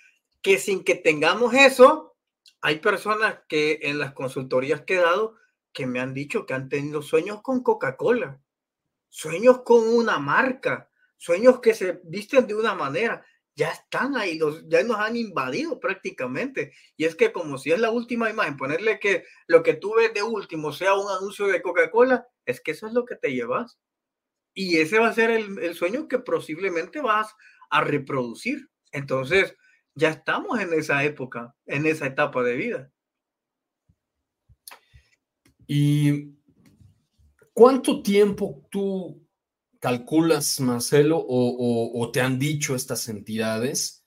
Speaker 3: que sin que tengamos eso, hay personas que en las consultorías que he dado que me han dicho que han tenido sueños con Coca-Cola, sueños con una marca, sueños que se visten de una manera. Ya están ahí, los, ya nos han invadido prácticamente. Y es que como si es la última imagen, ponerle que lo que tú ves de último sea un anuncio de Coca-Cola, es que eso es lo que te llevas. Y ese va a ser el, el sueño que posiblemente vas a reproducir. Entonces, ya estamos en esa época, en esa etapa de vida.
Speaker 1: ¿Y cuánto tiempo tú calculas, Marcelo, o, te han dicho estas entidades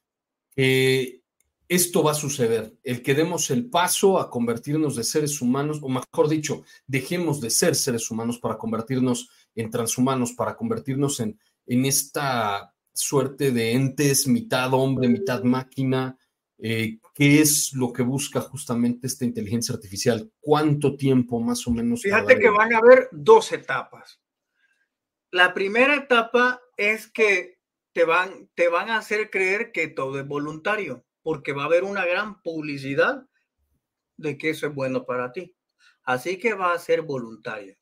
Speaker 1: que esto va a suceder? El que demos el paso a convertirnos de seres humanos, o mejor dicho, dejemos de ser seres humanos para convertirnos en transhumanos, para convertirnos en, en esta suerte de entes, mitad hombre, mitad máquina, eh, ¿Qué es lo que busca justamente esta inteligencia artificial? ¿Cuánto tiempo más o menos?
Speaker 3: Fíjate que van a haber dos etapas. La primera etapa es que te van, te van a hacer creer que todo es voluntario, porque va a haber una gran publicidad de que eso es bueno para ti. Así que va a ser voluntario.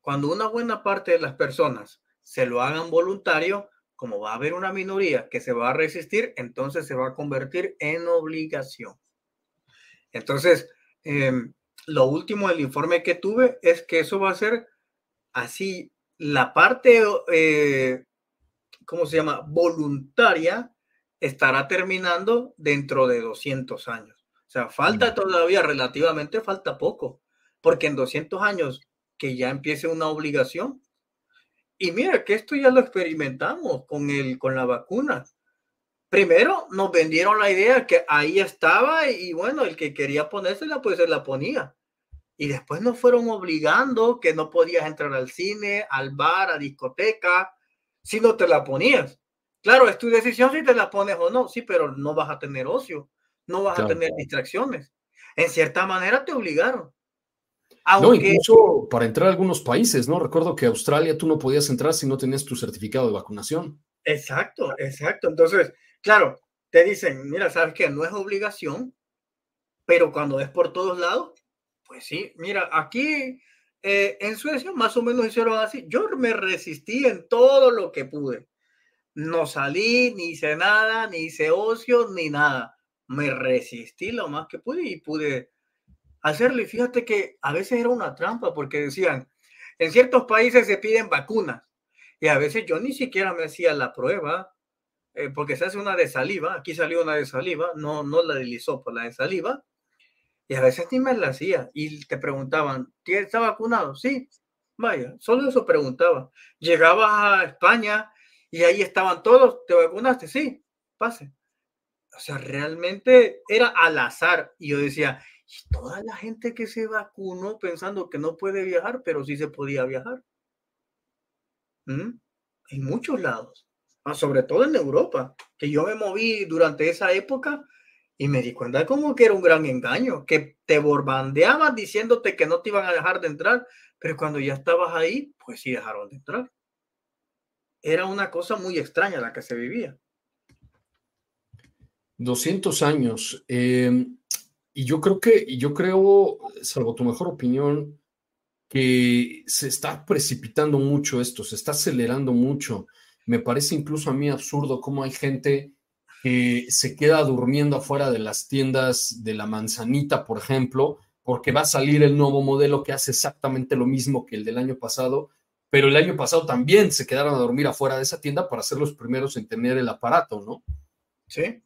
Speaker 3: Cuando una buena parte de las personas se lo hagan voluntario, como va a haber una minoría que se va a resistir, entonces se va a convertir en obligación. Entonces, em, lo último del informe que tuve es que eso va a ser así, la parte, eh, ¿cómo se llama? Voluntaria estará terminando dentro de 200 años. O sea, falta todavía, relativamente falta poco, porque en 200 años que ya empiece una obligación, y mira que esto ya lo experimentamos con, el, con la vacuna. Primero nos vendieron la idea que ahí estaba y bueno, el que quería ponérsela, pues se la ponía. Y después nos fueron obligando que no podías entrar al cine, al bar, a discoteca, si no te la ponías. Claro, es tu decisión si te la pones o no, sí, pero no vas a tener ocio, no vas a tener distracciones. En cierta manera te obligaron.
Speaker 1: No, incluso para entrar a algunos países, ¿no? Recuerdo que Australia tú no podías entrar si no tenías tu certificado de vacunación.
Speaker 3: Exacto, exacto. Entonces, claro, te dicen, mira, sabes que no es obligación, pero cuando es por todos lados, pues sí, mira, aquí eh, en Suecia más o menos hicieron así. Yo me resistí en todo lo que pude. No salí, ni hice nada, ni hice ocio, ni nada. Me resistí lo más que pude y pude hacerle. Fíjate que a veces era una trampa porque decían, en ciertos países se piden vacunas y a veces yo ni siquiera me hacía la prueba eh, porque se hace una de saliva. Aquí salió una de saliva, no, no la de lisopo, la de saliva. Y a veces ni me la hacía y te preguntaban, ¿está vacunado? Sí, vaya, solo eso preguntaba. Llegaba a España y ahí estaban todos, ¿te vacunaste? Sí, pase. O sea, realmente era al azar. Y yo decía, y toda la gente que se vacunó pensando que no puede viajar, pero sí se podía viajar. ¿Mm? En muchos lados, ah, sobre todo en Europa, que yo me moví durante esa época y me di cuenta como que era un gran engaño, que te borbandeaban diciéndote que no te iban a dejar de entrar, pero cuando ya estabas ahí, pues sí dejaron de entrar. Era una cosa muy extraña la que se vivía.
Speaker 1: 200 años. Eh, y yo creo que, y yo creo, salvo tu mejor opinión, que se está precipitando mucho esto, se está acelerando mucho. Me parece incluso a mí absurdo cómo hay gente que se queda durmiendo afuera de las tiendas de la manzanita, por ejemplo, porque va a salir el nuevo modelo que hace exactamente lo mismo que el del año pasado, pero el año pasado también se quedaron a dormir afuera de esa tienda para ser los primeros en tener el aparato, ¿no?
Speaker 3: Sí,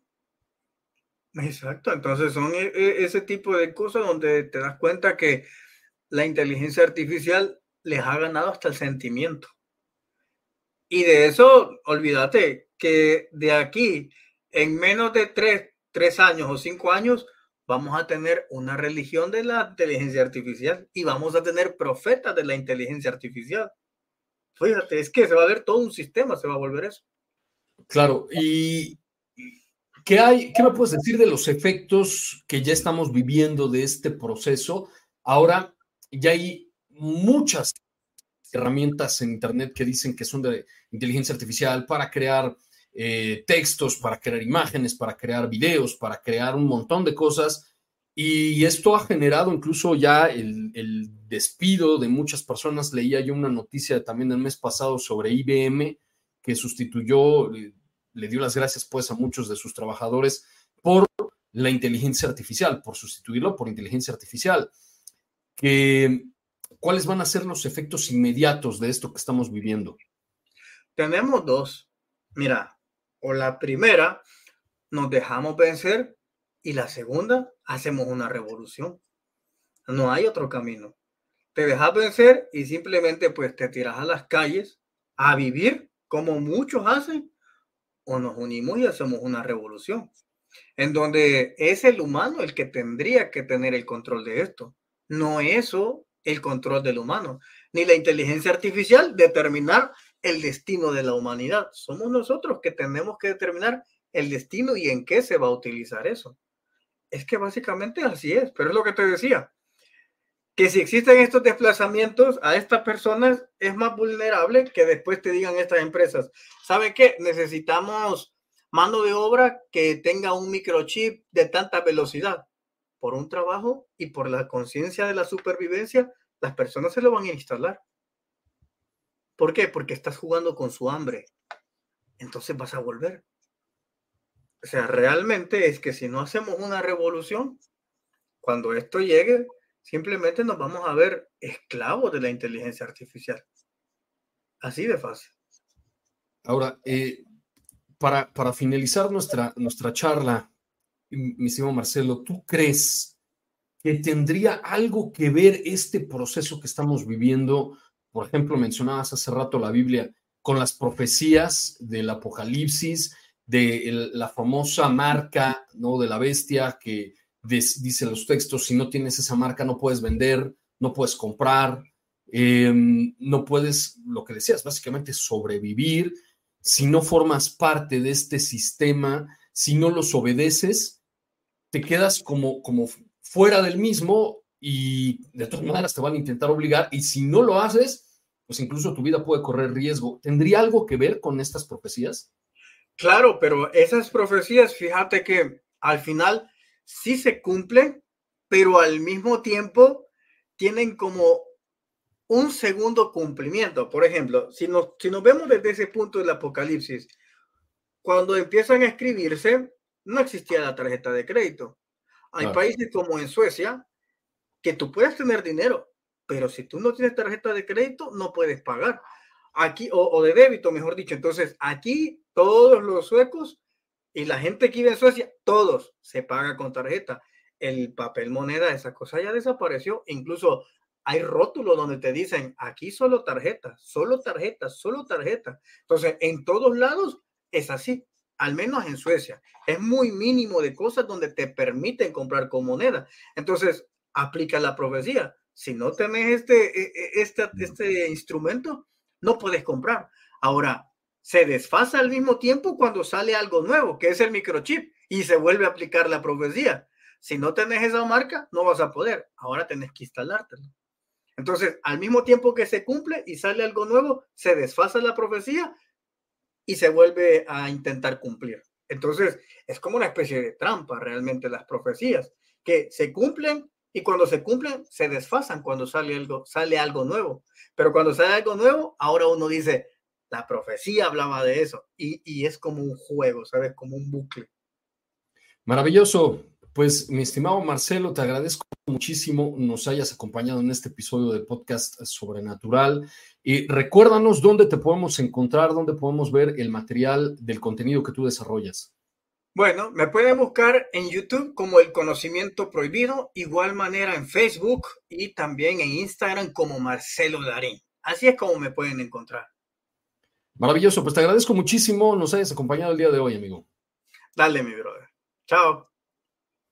Speaker 3: Exacto, entonces son e, e, ese tipo de cosas donde te das cuenta que la inteligencia artificial les ha ganado hasta el sentimiento. Y de eso, olvídate que de aquí, en menos de tres, tres años o cinco años, vamos a tener una religión de la inteligencia artificial y vamos a tener profetas de la inteligencia artificial. Fíjate, es que se va a ver todo un sistema, se va a volver eso.
Speaker 1: Claro, y, ¿Qué, hay, ¿Qué me puedes decir de los efectos que ya estamos viviendo de este proceso? Ahora ya hay muchas herramientas en Internet que dicen que son de inteligencia artificial para crear eh, textos, para crear imágenes, para crear videos, para crear un montón de cosas. Y esto ha generado incluso ya el, el despido de muchas personas. Leía yo una noticia también el mes pasado sobre IBM que sustituyó eh, le dio las gracias pues a muchos de sus trabajadores por la inteligencia artificial, por sustituirlo por inteligencia artificial. Que, ¿Cuáles van a ser los efectos inmediatos de esto que estamos viviendo?
Speaker 3: Tenemos dos. Mira, o la primera, nos dejamos vencer y la segunda, hacemos una revolución. No hay otro camino. Te dejas vencer y simplemente pues te tiras a las calles a vivir como muchos hacen o nos unimos y hacemos una revolución, en donde es el humano el que tendría que tener el control de esto, no eso el control del humano, ni la inteligencia artificial determinar el destino de la humanidad. Somos nosotros que tenemos que determinar el destino y en qué se va a utilizar eso. Es que básicamente así es, pero es lo que te decía, que si existen estos desplazamientos a estas personas es más vulnerable que después te digan estas empresas, ¿sabe qué? Necesitamos mano de obra que tenga un microchip de tanta velocidad. Por un trabajo y por la conciencia de la supervivencia, las personas se lo van a instalar. ¿Por qué? Porque estás jugando con su hambre. Entonces vas a volver. O sea, realmente es que si no hacemos una revolución, cuando esto llegue, simplemente nos vamos a ver esclavos de la inteligencia artificial. Así de fácil.
Speaker 1: Ahora, eh, para, para, finalizar nuestra, nuestra charla, mi estimado Marcelo, ¿tú crees que tendría algo que ver este proceso que estamos viviendo? Por ejemplo, mencionabas hace rato la Biblia con las profecías del Apocalipsis, de la famosa marca ¿no? de la bestia que dice los textos, si no tienes esa marca no puedes vender, no puedes comprar, em, no puedes, lo que decías, básicamente sobrevivir. Si no formas parte de este sistema, si no los obedeces, te quedas como, como fuera del mismo y de todas maneras te van a intentar obligar y si no lo haces, pues incluso tu vida puede correr riesgo. ¿Tendría algo que ver con estas profecías?
Speaker 3: Claro, pero esas profecías, fíjate que al final sí se cumplen, pero al mismo tiempo tienen como un segundo cumplimiento. Por ejemplo, si nos, si nos vemos desde ese punto del Apocalipsis, cuando empiezan a escribirse, no existía la tarjeta de crédito. Hay países como en Suecia que tú puedes tener dinero, pero si tú no tienes tarjeta de crédito, no puedes pagar. Aquí, o, o de débito, mejor dicho. Entonces, aquí todos los suecos y la gente que vive en Suecia, todos se paga con tarjeta. El papel moneda, esa cosa ya desapareció. Incluso hay rótulos donde te dicen aquí solo tarjeta, solo tarjeta, solo tarjeta. Entonces, en todos lados es así, al menos en Suecia. Es muy mínimo de cosas donde te permiten comprar con moneda. Entonces, aplica la profecía. Si no tenés este, este, este instrumento, no puedes comprar. Ahora, se desfasa al mismo tiempo cuando sale algo nuevo, que es el microchip, y se vuelve a aplicar la profecía. Si no tenés esa marca, no vas a poder. Ahora tenés que instalártelo. Entonces, al mismo tiempo que se cumple y sale algo nuevo, se desfasa la profecía y se vuelve a intentar cumplir. Entonces, es como una especie de trampa realmente las profecías, que se cumplen y cuando se cumplen, se desfasan cuando sale algo, sale algo nuevo. Pero cuando sale algo nuevo, ahora uno dice, la profecía hablaba de eso y, es como un juego, ¿sabes? Como un bucle.
Speaker 1: Maravilloso. Pues mi estimado Marcelo, te agradezco muchísimo nos hayas acompañado en este episodio del podcast Sobrenatural. Y recuérdanos dónde te podemos encontrar, dónde podemos ver el material del contenido que tú desarrollas.
Speaker 3: Bueno, me pueden buscar en YouTube como El Conocimiento Prohibido, igual manera en Facebook y también en Instagram como Marcelo Darín. Así es como me pueden encontrar.
Speaker 1: Maravilloso, pues te agradezco muchísimo nos hayas acompañado el día de hoy, amigo.
Speaker 3: Dale, mi brother. Chao.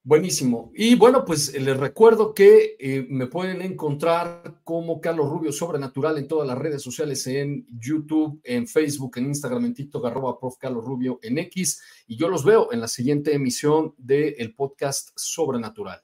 Speaker 1: Buenísimo. Y bueno, pues les recuerdo que eh, me pueden encontrar como Carlos Rubio Sobrenatural en todas las redes sociales, en YouTube, en Facebook, en Instagram, en TikTok, arroba prof. Carlos Rubio en X. Y yo los veo en la siguiente emisión del podcast Sobrenatural.